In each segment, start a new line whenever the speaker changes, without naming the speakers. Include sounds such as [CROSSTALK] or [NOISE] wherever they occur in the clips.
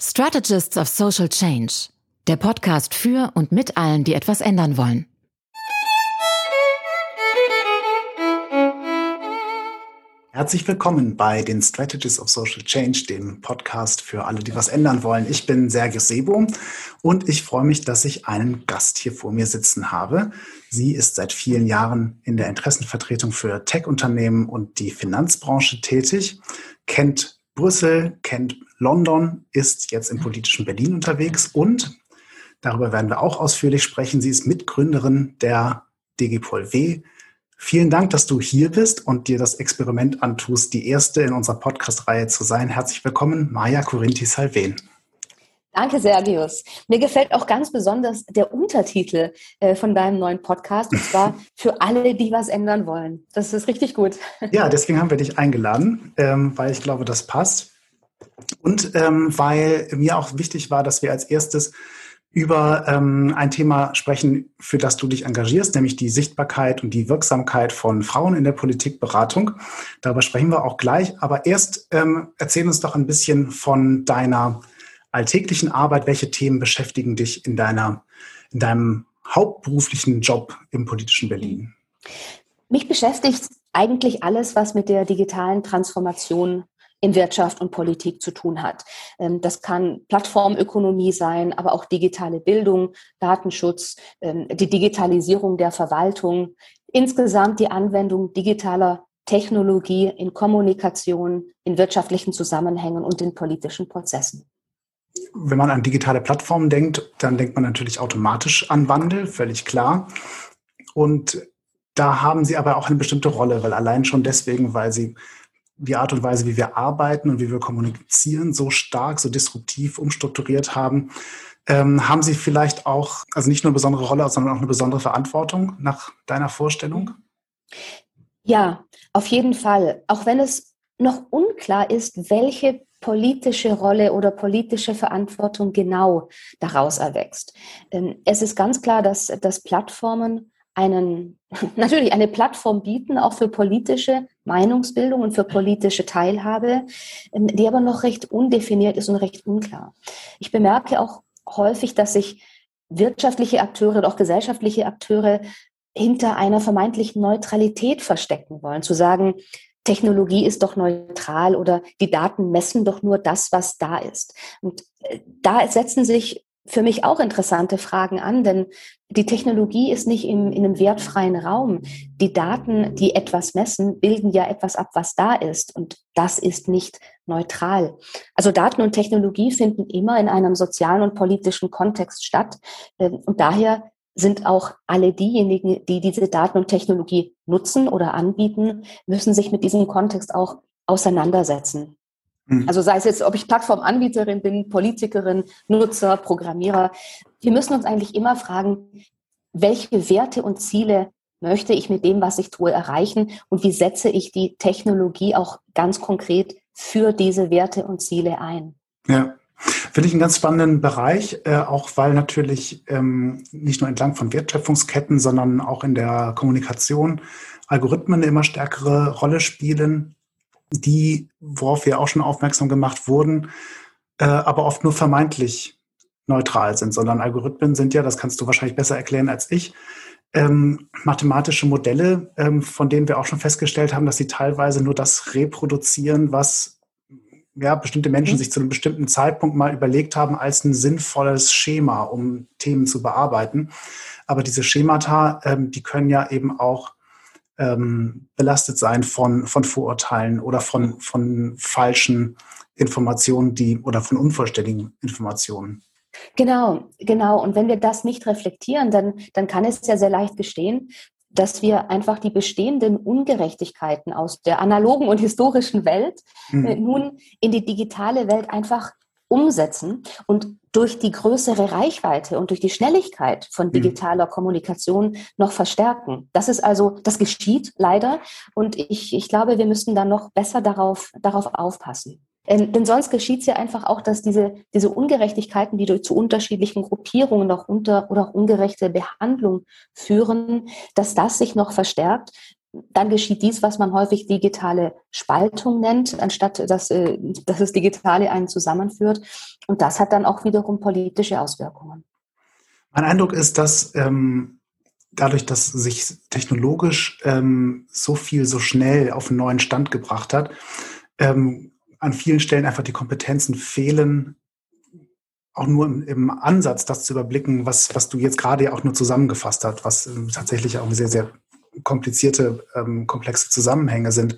Strategists of Social Change, der Podcast für und mit allen, die etwas ändern wollen.
Herzlich willkommen bei den Strategies of Social Change, dem Podcast für alle, die was ändern wollen. Ich bin Sergio Sebo und ich freue mich, dass ich einen Gast hier vor mir sitzen habe. Sie ist seit vielen Jahren in der Interessenvertretung für Tech-Unternehmen und die Finanzbranche tätig, kennt Brüssel, kennt London, ist jetzt im politischen Berlin unterwegs und darüber werden wir auch ausführlich sprechen. Sie ist Mitgründerin der DGPOL W. Vielen Dank, dass du hier bist und dir das Experiment antust, die erste in unserer Podcast-Reihe zu sein. Herzlich willkommen, Maja Corinthi Salven.
Danke, Sergius. Mir gefällt auch ganz besonders der Untertitel äh, von deinem neuen Podcast, und zwar [LAUGHS] für alle, die was ändern wollen. Das ist richtig gut.
Ja, deswegen haben wir dich eingeladen, ähm, weil ich glaube, das passt. Und ähm, weil mir auch wichtig war, dass wir als erstes über ähm, ein Thema sprechen, für das du dich engagierst, nämlich die Sichtbarkeit und die Wirksamkeit von Frauen in der Politikberatung. Darüber sprechen wir auch gleich. Aber erst ähm, erzähl uns doch ein bisschen von deiner alltäglichen Arbeit. Welche Themen beschäftigen dich in deiner, in deinem hauptberuflichen Job im politischen Berlin?
Mich beschäftigt eigentlich alles, was mit der digitalen Transformation in Wirtschaft und Politik zu tun hat. Ähm, das kann Plattformökonomie sein, aber auch digitale Bildung, Datenschutz, ähm, die Digitalisierung der Verwaltung, insgesamt die Anwendung digitaler Technologie in Kommunikation, in wirtschaftlichen Zusammenhängen und in politischen Prozessen.
Wenn man an digitale Plattformen denkt, dann denkt man natürlich automatisch an Wandel, völlig klar. Und da haben sie aber auch eine bestimmte Rolle, weil allein schon deswegen, weil sie die Art und Weise, wie wir arbeiten und wie wir kommunizieren, so stark, so disruptiv umstrukturiert haben, ähm, haben Sie vielleicht auch, also nicht nur eine besondere Rolle, sondern auch eine besondere Verantwortung nach deiner Vorstellung?
Ja, auf jeden Fall. Auch wenn es noch unklar ist, welche politische Rolle oder politische Verantwortung genau daraus erwächst. Es ist ganz klar, dass, dass Plattformen einen, [LAUGHS] natürlich eine Plattform bieten, auch für politische Meinungsbildung und für politische Teilhabe, ähm, die aber noch recht undefiniert ist und recht unklar. Ich bemerke auch häufig, dass sich wirtschaftliche Akteure und auch gesellschaftliche Akteure hinter einer vermeintlichen Neutralität verstecken wollen, zu sagen, Technologie ist doch neutral oder die Daten messen doch nur das, was da ist. Und äh, da setzen sich für mich auch interessante Fragen an, denn die Technologie ist nicht im, in einem wertfreien Raum. Die Daten, die etwas messen, bilden ja etwas ab, was da ist. Und das ist nicht neutral. Also Daten und Technologie finden immer in einem sozialen und politischen Kontext statt. Ähm, und daher sind auch alle diejenigen, die diese Daten und Technologie nutzen oder anbieten, müssen sich mit diesem Kontext auch auseinandersetzen. Mhm. Also sei es jetzt, ob ich Plattformanbieterin bin, Politikerin, Nutzer, Programmierer. Wir müssen uns eigentlich immer fragen, welche Werte und Ziele möchte ich mit dem, was ich tue, erreichen und wie setze ich die Technologie auch ganz konkret für diese Werte und Ziele ein.
Ja. Finde ich einen ganz spannenden Bereich, äh, auch weil natürlich ähm, nicht nur entlang von Wertschöpfungsketten, sondern auch in der Kommunikation Algorithmen eine immer stärkere Rolle spielen die, worauf wir auch schon aufmerksam gemacht wurden, äh, aber oft nur vermeintlich neutral sind, sondern Algorithmen sind ja, das kannst du wahrscheinlich besser erklären als ich, ähm, mathematische Modelle, ähm, von denen wir auch schon festgestellt haben, dass sie teilweise nur das reproduzieren, was ja, bestimmte Menschen mhm. sich zu einem bestimmten Zeitpunkt mal überlegt haben als ein sinnvolles Schema, um Themen zu bearbeiten. Aber diese Schemata, ähm, die können ja eben auch ähm, belastet sein von, von Vorurteilen oder von, von falschen Informationen, die oder von unvollständigen Informationen.
Genau, genau. Und wenn wir das nicht reflektieren, dann, dann kann es ja sehr leicht gestehen, dass wir einfach die bestehenden Ungerechtigkeiten aus der analogen und historischen Welt mhm. äh, nun in die digitale Welt einfach umsetzen und durch die größere Reichweite und durch die Schnelligkeit von mhm. digitaler mhm. Kommunikation noch verstärken. Das ist also, das geschieht leider und ich, ich glaube, wir müssen da noch besser darauf, darauf aufpassen. Ähm, denn sonst geschieht es ja einfach auch, dass diese, diese Ungerechtigkeiten, die durch zu unterschiedlichen Gruppierungen auch unter oder auch ungerechte Behandlung führen, dass das sich noch verstärkt dann geschieht dies, was man häufig digitale Spaltung nennt, anstatt dass, äh, dass das Digitale einen zusammenführt. Und das hat dann auch wiederum politische Auswirkungen.
Mein Eindruck ist, dass ähm, dadurch, dass sich technologisch ähm, so viel so schnell auf einen neuen Stand gebracht hat, ähm, an vielen Stellen einfach die Kompetenzen fehlen, auch nur im, im, Ansatz das zu überblicken, was, was du jetzt gerade auch nur zusammengefasst hast, was äh, tatsächlich auch sehr, sehr komplizierte, ähm, komplexe Zusammenhänge sind.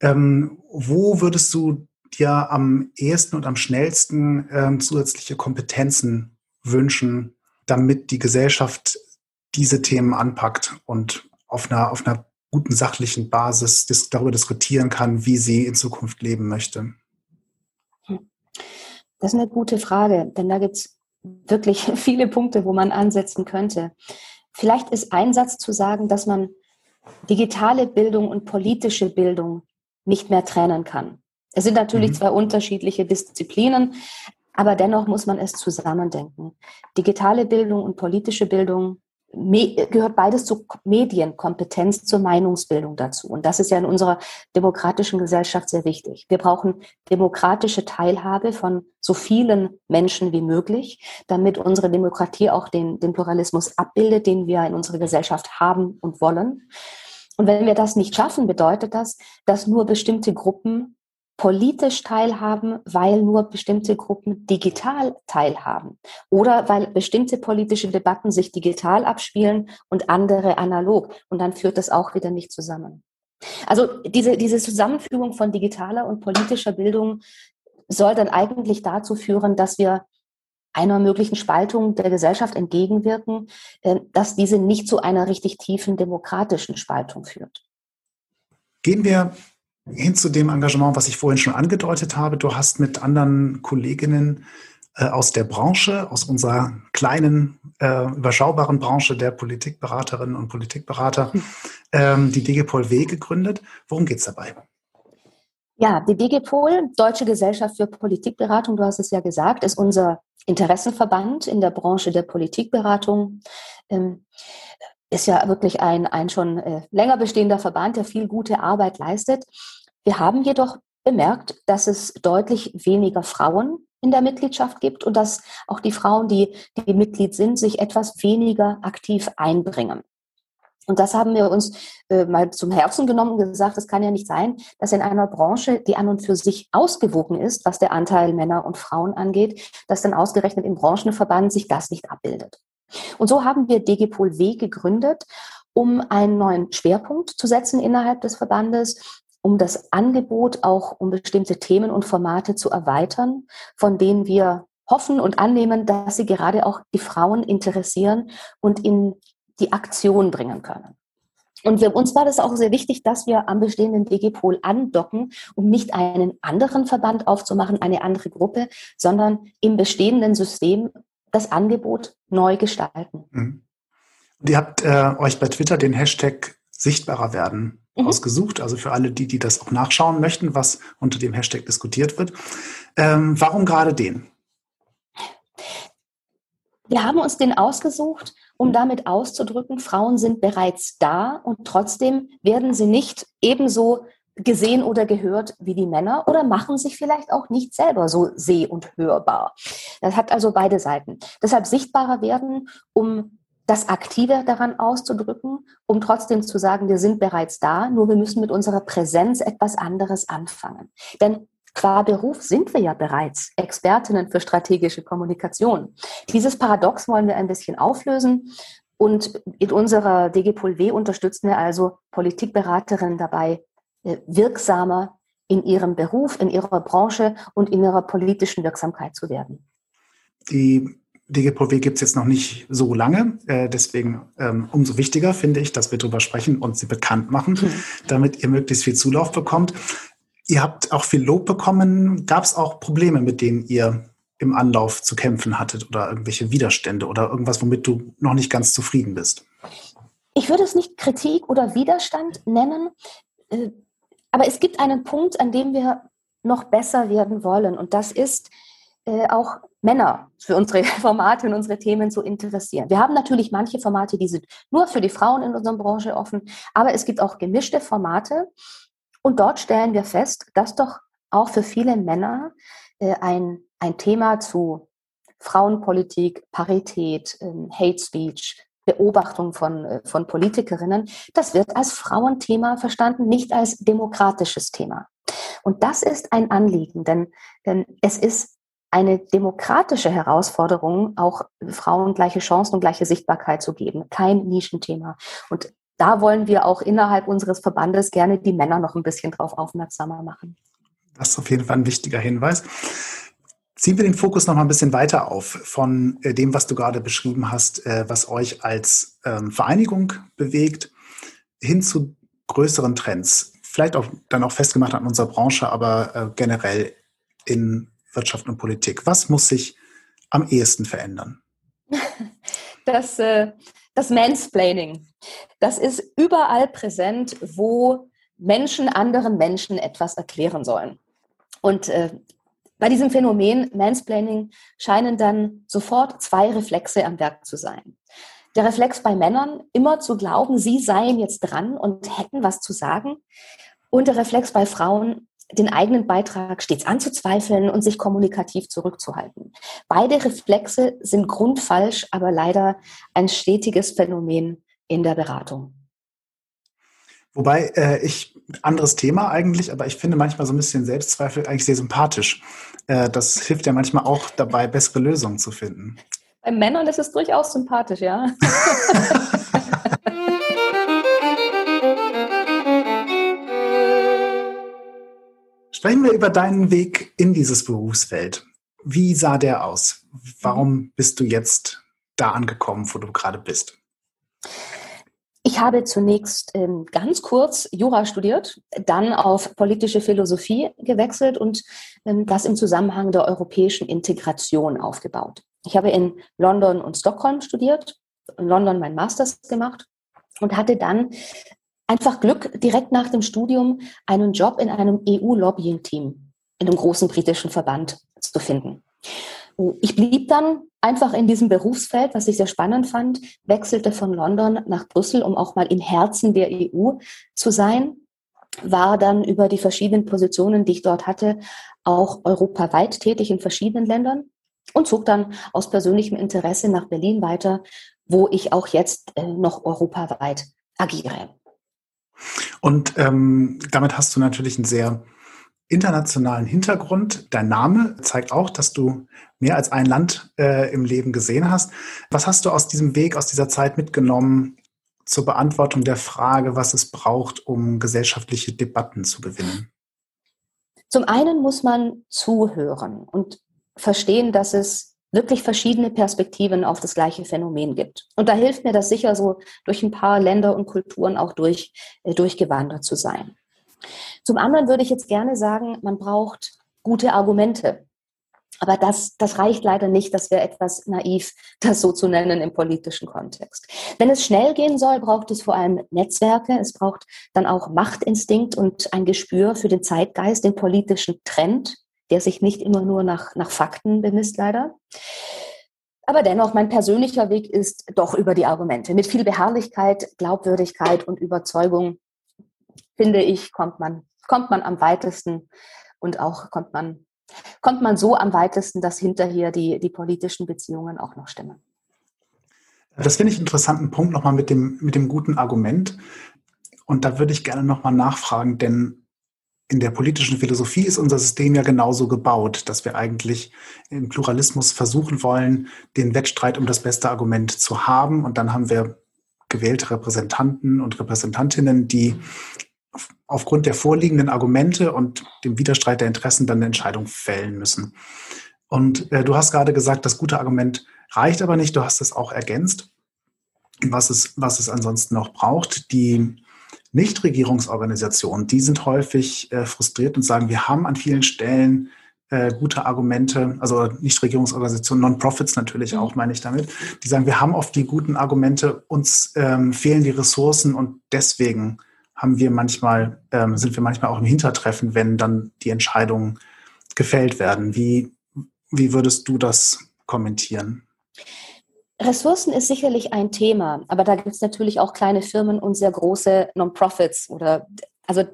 Ähm, wo würdest du dir am ehesten und am schnellsten ähm, zusätzliche Kompetenzen wünschen, damit die Gesellschaft diese Themen anpackt und auf einer, auf einer guten sachlichen Basis dis darüber diskutieren kann, wie sie in Zukunft leben möchte?
Das ist eine gute Frage, denn da gibt es wirklich [LAUGHS] viele Punkte, wo man ansetzen könnte. Vielleicht ist ein Satz zu sagen, dass man digitale Bildung und politische Bildung nicht mehr trennen kann. Es sind natürlich mhm. zwei unterschiedliche Disziplinen, aber dennoch muss man es zusammendenken. Digitale Bildung und politische Bildung gehört beides zu Medienkompetenz, zur Meinungsbildung dazu. Und das ist ja in unserer demokratischen Gesellschaft sehr wichtig. Wir brauchen demokratische Teilhabe von so vielen Menschen wie möglich, damit unsere Demokratie auch den, den Pluralismus abbildet, den wir in unserer Gesellschaft haben und wollen. Und wenn wir das nicht schaffen, bedeutet das, dass nur bestimmte Gruppen politisch teilhaben, weil nur bestimmte Gruppen digital teilhaben oder weil bestimmte politische Debatten sich digital abspielen und andere analog. Und dann führt das auch wieder nicht zusammen. Also diese, diese Zusammenführung von digitaler und politischer Bildung soll dann eigentlich dazu führen, dass wir einer möglichen Spaltung der Gesellschaft entgegenwirken, äh, dass diese nicht zu einer richtig tiefen demokratischen Spaltung führt.
Gehen wir hin zu dem Engagement, was ich vorhin schon angedeutet habe. Du hast mit anderen Kolleginnen äh, aus der Branche, aus unserer kleinen, äh, überschaubaren Branche der Politikberaterinnen und Politikberater, hm. ähm, die DGPOL W gegründet. Worum geht es dabei?
Ja, die DGPOL, Deutsche Gesellschaft für Politikberatung, du hast es ja gesagt, ist unser Interessenverband in der Branche der Politikberatung. Ähm, ist ja wirklich ein, ein schon äh, länger bestehender Verband, der viel gute Arbeit leistet. Wir haben jedoch bemerkt, dass es deutlich weniger Frauen in der Mitgliedschaft gibt und dass auch die Frauen, die, die Mitglied sind, sich etwas weniger aktiv einbringen. Und das haben wir uns äh, mal zum Herzen genommen und gesagt, es kann ja nicht sein, dass in einer Branche, die an und für sich ausgewogen ist, was der Anteil Männer und Frauen angeht, dass dann ausgerechnet im Branchenverband sich das nicht abbildet. Und so haben wir DGPol W gegründet, um einen neuen Schwerpunkt zu setzen innerhalb des Verbandes, um das Angebot auch um bestimmte Themen und Formate zu erweitern, von denen wir hoffen und annehmen, dass sie gerade auch die Frauen interessieren und in die Aktion bringen können. Und für uns war das auch sehr wichtig, dass wir am bestehenden DG-Pol andocken, um nicht einen anderen Verband aufzumachen, eine andere Gruppe, sondern im bestehenden System das Angebot neu gestalten. Mhm.
Ihr habt äh, euch bei Twitter den Hashtag sichtbarer werden mhm. ausgesucht. Also für alle die, die das auch nachschauen möchten, was unter dem Hashtag diskutiert wird. Ähm, warum gerade den?
Wir haben uns den ausgesucht, um damit auszudrücken, Frauen sind bereits da und trotzdem werden sie nicht ebenso gesehen oder gehört wie die Männer oder machen sich vielleicht auch nicht selber so seh- und hörbar. Das hat also beide Seiten. Deshalb sichtbarer werden, um das Aktive daran auszudrücken, um trotzdem zu sagen, wir sind bereits da, nur wir müssen mit unserer Präsenz etwas anderes anfangen. Denn qua Beruf sind wir ja bereits Expertinnen für strategische Kommunikation. Dieses Paradox wollen wir ein bisschen auflösen und in unserer DGPOL W unterstützen wir also Politikberaterinnen dabei, äh, wirksamer in ihrem Beruf, in ihrer Branche und in ihrer politischen Wirksamkeit zu werden.
Die DGPOW gibt es jetzt noch nicht so lange. Äh, deswegen ähm, umso wichtiger finde ich, dass wir darüber sprechen und sie bekannt machen, mhm. damit ihr möglichst viel Zulauf bekommt. Ihr habt auch viel Lob bekommen. Gab es auch Probleme, mit denen ihr im Anlauf zu kämpfen hattet oder irgendwelche Widerstände oder irgendwas, womit du noch nicht ganz zufrieden bist?
Ich würde es nicht Kritik oder Widerstand nennen. Äh, aber es gibt einen Punkt, an dem wir noch besser werden wollen. Und das ist, auch Männer für unsere [LAUGHS] Formate und unsere Themen zu interessieren. Wir haben natürlich manche Formate, die sind nur für die Frauen in unserer Branche offen, aber es gibt auch gemischte Formate. Und dort stellen wir fest, dass doch auch für viele Männer äh, ein, ein Thema zu Frauenpolitik, Parität, äh, Hate Speech, Beobachtung von, äh, von Politikerinnen, das wird als Frauenthema verstanden, nicht als demokratisches Thema. Und das ist ein Anliegen, denn, denn es ist eine demokratische Herausforderung, auch Frauen gleiche Chancen und gleiche Sichtbarkeit zu geben. Kein Nischenthema. Und da wollen wir auch innerhalb unseres Verbandes gerne die Männer noch ein bisschen drauf aufmerksamer machen.
Das ist auf jeden Fall ein wichtiger Hinweis. Ziehen wir den Fokus noch mal ein bisschen weiter auf von äh, dem, was du gerade beschrieben hast, äh, was euch als ähm, Vereinigung bewegt, hin zu größeren Trends. Vielleicht auch dann auch festgemacht an unserer Branche, aber äh, generell in Wirtschaft und Politik. Was muss sich am ehesten verändern? [LAUGHS]
Das, das Mansplaining. Das ist überall präsent, wo Menschen anderen Menschen etwas erklären sollen. Und äh, bei diesem Phänomen Mansplaining scheinen dann sofort zwei Reflexe am Werk zu sein. Der Reflex bei Männern, immer zu glauben, sie seien jetzt dran und hätten was zu sagen. Und der Reflex bei Frauen, den eigenen Beitrag stets anzuzweifeln und sich kommunikativ zurückzuhalten. Beide Reflexe sind grundfalsch, aber leider ein stetiges Phänomen in der Beratung.
Wobei äh, ich, anderes Thema eigentlich, aber ich finde manchmal so ein bisschen Selbstzweifel eigentlich sehr sympathisch. Äh, das hilft ja manchmal auch dabei, bessere Lösungen zu finden.
Bei Männern ist es durchaus sympathisch, ja. [LAUGHS] [LAUGHS]
Sprechen wir über deinen Weg in dieses Berufsfeld. Wie sah der aus? Warum bist du jetzt da angekommen, wo du gerade bist?
Ich habe zunächst ähm, ganz kurz Jura studiert, dann auf politische Philosophie gewechselt und ähm, das im Zusammenhang der europäischen Integration aufgebaut. Ich habe in London und Stockholm studiert, in London mein Masters gemacht und hatte dann einfach Glück, direkt nach dem Studium einen Job in einem EU-Lobbying-Team in einem großen britischen Verband zu finden. Ich blieb dann einfach in diesem Berufsfeld, was ich sehr spannend fand, wechselte von London nach Brüssel, um auch mal im Herzen der EU zu sein, war dann über die verschiedenen Positionen, die ich dort hatte, auch europaweit tätig in verschiedenen Ländern und zog dann aus persönlichem Interesse nach Berlin weiter, wo ich auch jetzt äh, noch europaweit agiere.
Und ähm, damit hast du natürlich einen sehr internationalen Hintergrund. Dein Name zeigt auch, dass du mehr als ein Land äh, im Leben gesehen hast. Was hast du aus diesem Weg, aus dieser Zeit mitgenommen zur Beantwortung der Frage, was es braucht, um gesellschaftliche Debatten zu gewinnen?
Zum einen muss man zuhören und verstehen, dass es wirklich verschiedene Perspektiven auf das gleiche Phänomen gibt. Und da hilft mir das sicher so, durch ein paar Länder und Kulturen auch durch, äh, durchgewandert zu sein. Zum anderen würde ich jetzt gerne sagen, man braucht gute Argumente. Aber das, das reicht leider nicht, das wäre etwas naiv, [LAUGHS] das so zu nennen im politischen Kontext. Wenn es schnell gehen soll, braucht es vor allem Netzwerke, es braucht dann auch Machtinstinkt und ein Gespür für den Zeitgeist, den politischen Trend, der sich nicht immer nur nach, nach Fakten bemisst, leider. Aber dennoch, mein persönlicher Weg ist doch über die Argumente. Mit viel Beharrlichkeit, Glaubwürdigkeit und Überzeugung finde ich, kommt man, kommt man am weitesten und auch kommt man, kommt man so am weitesten, dass hinterher die, die politischen Beziehungen auch noch stimmen.
Das finde ich einen interessanten Punkt nochmal mit dem, mit dem guten Argument. Und da würde ich gerne nochmal nachfragen, denn in der politischen Philosophie ist unser System ja genauso gebaut, dass wir eigentlich im Pluralismus versuchen wollen, den Wettstreit um das beste Argument zu haben. Und dann haben wir gewählte Repräsentanten und Repräsentantinnen, die aufgrund der vorliegenden Argumente und dem Widerstreit der Interessen dann eine Entscheidung fällen müssen. Und äh, du hast gerade gesagt, das gute Argument reicht aber nicht. Du hast es auch ergänzt, was es, was es ansonsten noch braucht. Die Nichtregierungsorganisationen, die sind häufig äh, frustriert und sagen, wir haben an vielen Stellen äh, gute Argumente, also Nichtregierungsorganisationen, Non-Profits natürlich auch, meine ich damit, die sagen, wir haben oft die guten Argumente, uns ähm, fehlen die Ressourcen und deswegen haben wir manchmal, ähm, sind wir manchmal auch im Hintertreffen, wenn dann die Entscheidungen gefällt werden. Wie, wie würdest du das kommentieren?
Ressourcen ist sicherlich ein Thema, aber da gibt es natürlich auch kleine Firmen und sehr große Non-Profits oder also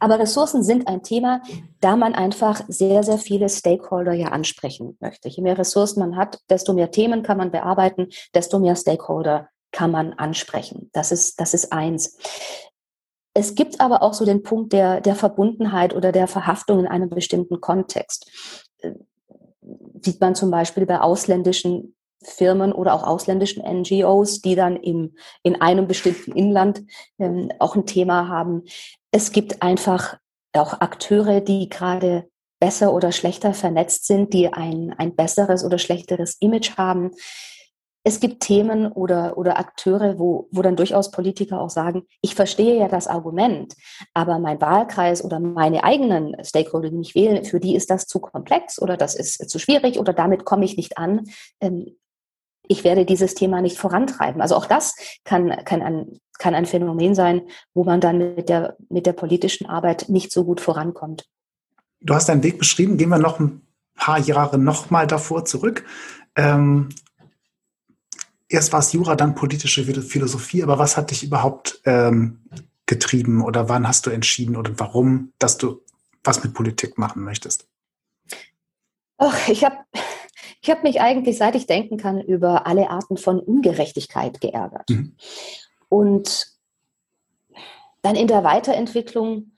aber Ressourcen sind ein Thema, da man einfach sehr, sehr viele Stakeholder ja ansprechen möchte. Je mehr Ressourcen man hat, desto mehr Themen kann man bearbeiten, desto mehr Stakeholder kann man ansprechen. Das ist, das ist eins. Es gibt aber auch so den Punkt der, der Verbundenheit oder der Verhaftung in einem bestimmten Kontext. Äh, sieht man zum Beispiel bei ausländischen Firmen oder auch ausländischen NGOs, die dann im, in einem bestimmten Inland ähm, auch ein Thema haben. Es gibt einfach auch Akteure, die gerade besser oder schlechter vernetzt sind, die ein, ein besseres oder schlechteres Image haben. Es gibt Themen oder, oder Akteure, wo, wo dann durchaus Politiker auch sagen, ich verstehe ja das Argument, aber mein Wahlkreis oder meine eigenen Stakeholder, die mich wählen, für die ist das zu komplex oder das ist zu schwierig oder damit komme ich nicht an. Ähm, ich werde dieses Thema nicht vorantreiben. Also auch das kann, kann, ein, kann ein Phänomen sein, wo man dann mit der, mit der politischen Arbeit nicht so gut vorankommt.
Du hast deinen Weg beschrieben. Gehen wir noch ein paar Jahre nochmal davor zurück. Ähm, erst war es Jura, dann politische Philosophie. Aber was hat dich überhaupt ähm, getrieben oder wann hast du entschieden oder warum, dass du was mit Politik machen möchtest?
Ach, ich habe ich habe mich eigentlich, seit ich denken kann, über alle Arten von Ungerechtigkeit geärgert. Mhm. Und dann in der Weiterentwicklung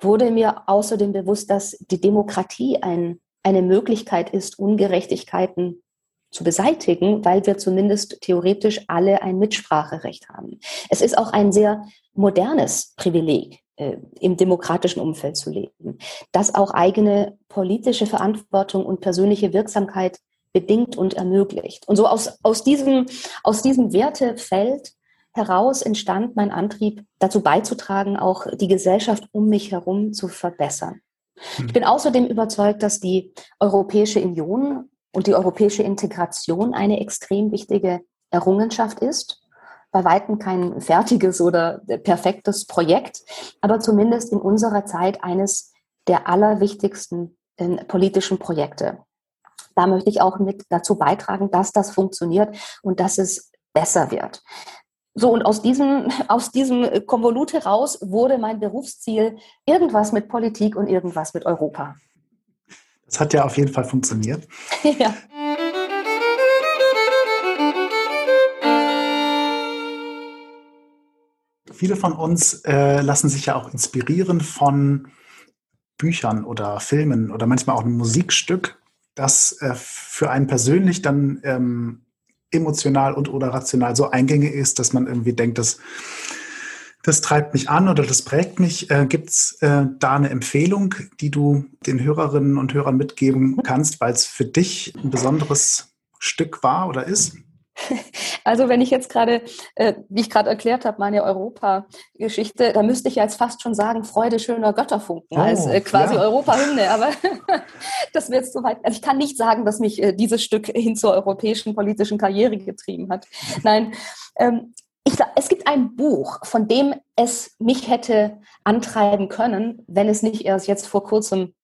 wurde mir außerdem bewusst, dass die Demokratie ein, eine Möglichkeit ist, Ungerechtigkeiten zu beseitigen, weil wir zumindest theoretisch alle ein Mitspracherecht haben. Es ist auch ein sehr modernes Privileg, äh, im demokratischen Umfeld zu leben, das auch eigene politische Verantwortung und persönliche Wirksamkeit bedingt und ermöglicht. Und so aus, aus, diesem, aus diesem Wertefeld heraus entstand mein Antrieb, dazu beizutragen, auch die Gesellschaft um mich herum zu verbessern. Ich bin außerdem überzeugt, dass die Europäische Union und die europäische Integration eine extrem wichtige Errungenschaft ist. Bei weitem kein fertiges oder perfektes Projekt, aber zumindest in unserer Zeit eines der allerwichtigsten äh, politischen Projekte da möchte ich auch mit dazu beitragen, dass das funktioniert und dass es besser wird. So, und aus diesem, [LAUGHS] aus diesem Konvolut heraus wurde mein Berufsziel irgendwas mit Politik und irgendwas mit Europa.
Das hat ja auf jeden Fall funktioniert. [LAUGHS] ja. Viele von uns äh, lassen sich ja auch inspirieren von Büchern oder Filmen oder manchmal auch einem Musikstück das äh, für einen persönlich dann ähm, emotional und oder rational so eingängig ist, dass man irgendwie denkt, dass das treibt mich an oder das prägt mich. Äh, Gibt es äh, da eine Empfehlung, die du den Hörerinnen und Hörern mitgeben kannst, weil es für dich ein besonderes Stück war oder ist? [LAUGHS]
Also wenn ich jetzt gerade, äh, wie ich gerade erklärt habe, meine Europa-Geschichte, da müsste ich ja jetzt fast schon sagen, Freude schöner Götterfunken oh, als äh, quasi ja. Europa-Hymne. Aber [LAUGHS] das wird zu weit. Also ich kann nicht sagen, dass mich äh, dieses Stück hin zur europäischen politischen Karriere getrieben hat. Nein, ähm, ich, es gibt ein Buch, von dem es mich hätte antreiben können, wenn es nicht erst jetzt vor kurzem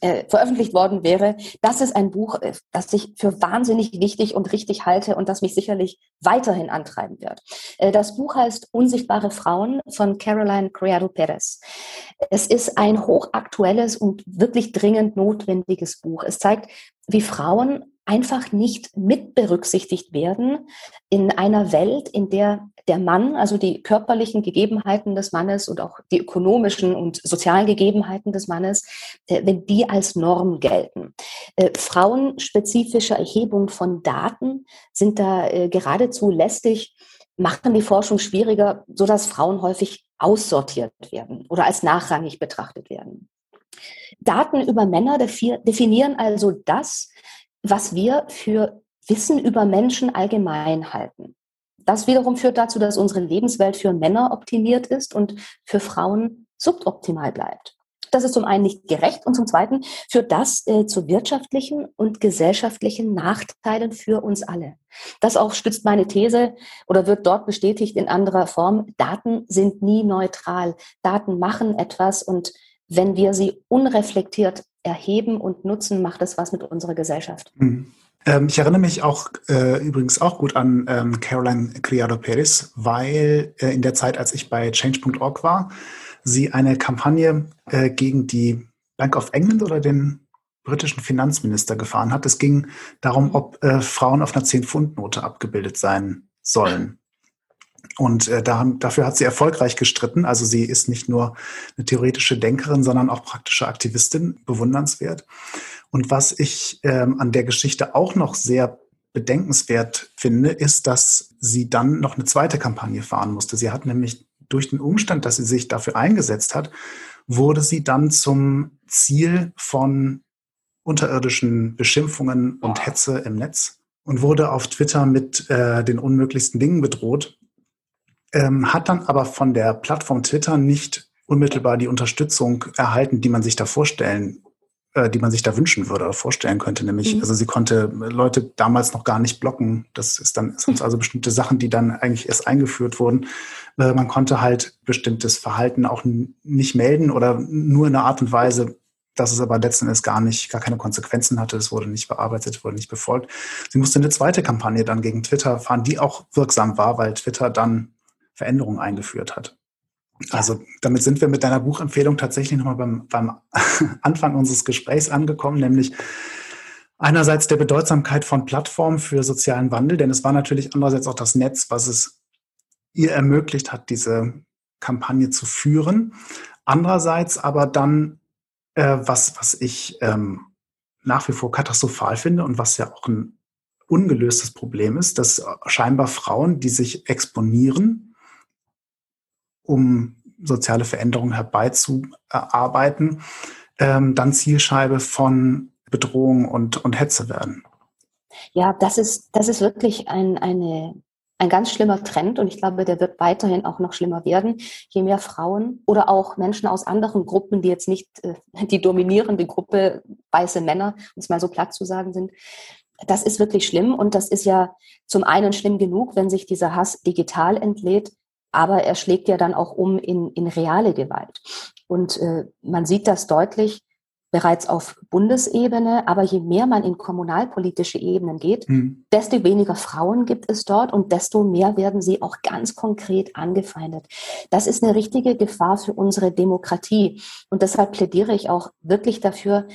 äh, veröffentlicht worden wäre. Das ist ein Buch, äh, das ich für wahnsinnig wichtig und richtig halte und das mich sicherlich weiterhin antreiben wird. Äh, das Buch heißt Unsichtbare Frauen von Caroline Criado Perez. Es ist ein hochaktuelles und wirklich dringend notwendiges Buch. Es zeigt, wie Frauen einfach nicht mit berücksichtigt werden in einer Welt, in der der Mann, also die körperlichen Gegebenheiten des Mannes und auch die ökonomischen und sozialen Gegebenheiten des Mannes, äh, wenn die als Norm gelten. Äh, frauenspezifische Erhebung von Daten sind da äh, geradezu lästig, machen die Forschung schwieriger, so dass Frauen häufig aussortiert werden oder als nachrangig betrachtet werden. Daten über Männer definieren also das, was wir für Wissen über Menschen allgemein halten. Das wiederum führt dazu, dass unsere Lebenswelt für Männer optimiert ist und für Frauen suboptimal bleibt. Das ist zum einen nicht gerecht und zum zweiten führt das äh, zu wirtschaftlichen und gesellschaftlichen Nachteilen für uns alle. Das auch stützt meine These oder wird dort bestätigt in anderer Form. Daten sind nie neutral. Daten machen etwas und wenn wir sie unreflektiert erheben und nutzen, macht es was mit unserer Gesellschaft.
Mhm. Ähm, ich erinnere mich auch äh, übrigens auch gut an ähm, Caroline Criado Perez, weil äh, in der Zeit, als ich bei Change.org war, sie eine Kampagne äh, gegen die Bank of England oder den britischen Finanzminister gefahren hat. Es ging darum, ob äh, Frauen auf einer 10-Pfund-Note abgebildet sein sollen. Und äh, da, dafür hat sie erfolgreich gestritten. Also sie ist nicht nur eine theoretische Denkerin, sondern auch praktische Aktivistin, bewundernswert. Und was ich ähm, an der Geschichte auch noch sehr bedenkenswert finde, ist, dass sie dann noch eine zweite Kampagne fahren musste. Sie hat nämlich durch den Umstand, dass sie sich dafür eingesetzt hat, wurde sie dann zum Ziel von unterirdischen Beschimpfungen und Hetze im Netz und wurde auf Twitter mit äh, den unmöglichsten Dingen bedroht, ähm, hat dann aber von der Plattform Twitter nicht unmittelbar die Unterstützung erhalten, die man sich da vorstellen, äh, die man sich da wünschen würde oder vorstellen könnte. Nämlich, mhm. also sie konnte Leute damals noch gar nicht blocken. Das ist dann sind also bestimmte Sachen, die dann eigentlich erst eingeführt wurden. Äh, man konnte halt bestimmtes Verhalten auch nicht melden oder nur in einer Art und Weise dass es aber letzten Endes gar nicht, gar keine Konsequenzen hatte. Es wurde nicht bearbeitet, wurde nicht befolgt. Sie musste eine zweite Kampagne dann gegen Twitter fahren, die auch wirksam war, weil Twitter dann Veränderungen eingeführt hat. Also damit sind wir mit deiner Buchempfehlung tatsächlich nochmal beim, beim [LAUGHS] Anfang unseres Gesprächs angekommen, nämlich einerseits der Bedeutsamkeit von Plattformen für sozialen Wandel, denn es war natürlich andererseits auch das Netz, was es ihr ermöglicht hat, diese Kampagne zu führen. Andererseits aber dann äh, was, was ich ähm, nach wie vor katastrophal finde und was ja auch ein ungelöstes Problem ist, dass scheinbar Frauen, die sich exponieren, um soziale Veränderungen herbeizuarbeiten, ähm, dann Zielscheibe von Bedrohung und, und Hetze werden.
Ja, das ist, das ist wirklich ein, eine ein ganz schlimmer Trend und ich glaube, der wird weiterhin auch noch schlimmer werden, je mehr Frauen oder auch Menschen aus anderen Gruppen, die jetzt nicht äh, die dominierende Gruppe weiße Männer, um es mal so platt zu sagen, sind. Das ist wirklich schlimm und das ist ja zum einen schlimm genug, wenn sich dieser Hass digital entlädt, aber er schlägt ja dann auch um in, in reale Gewalt. Und äh, man sieht das deutlich, bereits auf Bundesebene, aber je mehr man in kommunalpolitische Ebenen geht, mhm. desto weniger Frauen gibt es dort und desto mehr werden sie auch ganz konkret angefeindet. Das ist eine richtige Gefahr für unsere Demokratie und deshalb plädiere ich auch wirklich dafür,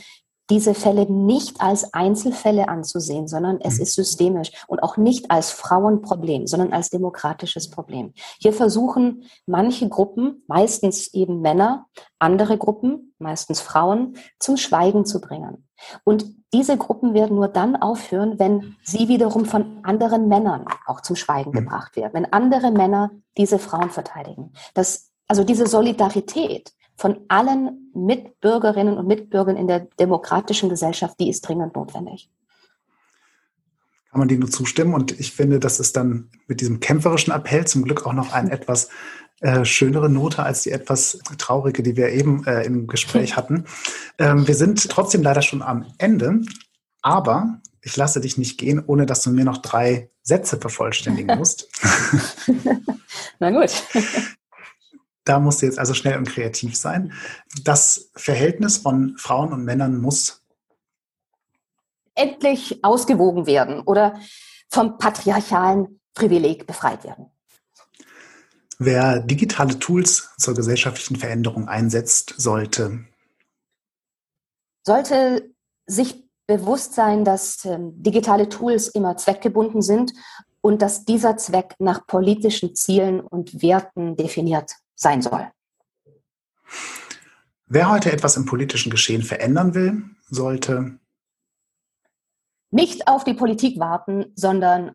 diese Fälle nicht als Einzelfälle anzusehen, sondern es mhm. ist systemisch und auch nicht als Frauenproblem, sondern als demokratisches Problem. Hier versuchen manche Gruppen, meistens eben Männer, andere Gruppen, meistens Frauen, zum Schweigen zu bringen. Und diese Gruppen werden nur dann aufhören, wenn sie wiederum von anderen Männern auch zum Schweigen mhm. gebracht werden, wenn andere Männer diese Frauen verteidigen. Das, also diese Solidarität, von allen Mitbürgerinnen und Mitbürgern in der demokratischen Gesellschaft, die ist dringend notwendig.
Kann man dem nur zustimmen und ich finde, das ist dann mit diesem kämpferischen Appell zum Glück auch noch eine [LAUGHS] etwas äh, schönere Note als die etwas traurige, die wir eben äh, im Gespräch [LAUGHS] hatten. Ähm, wir sind trotzdem leider schon am Ende, aber ich lasse dich nicht gehen, ohne dass du mir noch drei Sätze vervollständigen [LAUGHS] musst.
Na gut.
Da musst du jetzt also schnell und kreativ sein. Das Verhältnis von Frauen und Männern muss
endlich ausgewogen werden oder vom patriarchalen Privileg befreit werden.
Wer digitale Tools zur gesellschaftlichen Veränderung einsetzt, sollte
sollte sich bewusst sein, dass äh, digitale Tools immer zweckgebunden sind und dass dieser Zweck nach politischen Zielen und Werten definiert sein soll.
Wer heute etwas im politischen Geschehen verändern will, sollte
nicht auf die Politik warten, sondern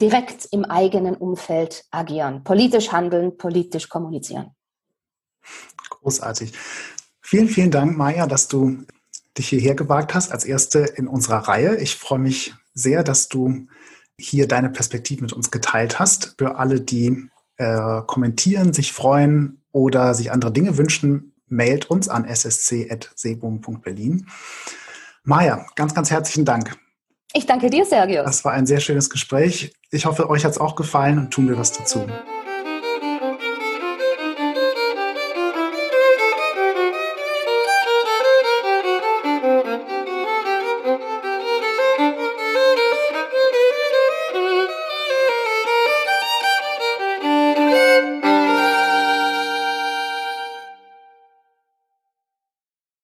direkt im eigenen Umfeld agieren, politisch handeln, politisch kommunizieren.
Großartig. Vielen, vielen Dank, Maja, dass du dich hierher gewagt hast als erste in unserer Reihe. Ich freue mich sehr, dass du hier deine Perspektive mit uns geteilt hast. Für alle, die äh, kommentieren, sich freuen oder sich andere Dinge wünschen, mailt uns an ssc.sebum.berlin. Maja, ganz, ganz herzlichen Dank.
Ich danke dir, Sergio.
Das war ein sehr schönes Gespräch. Ich hoffe, euch hat es auch gefallen und tun wir was dazu.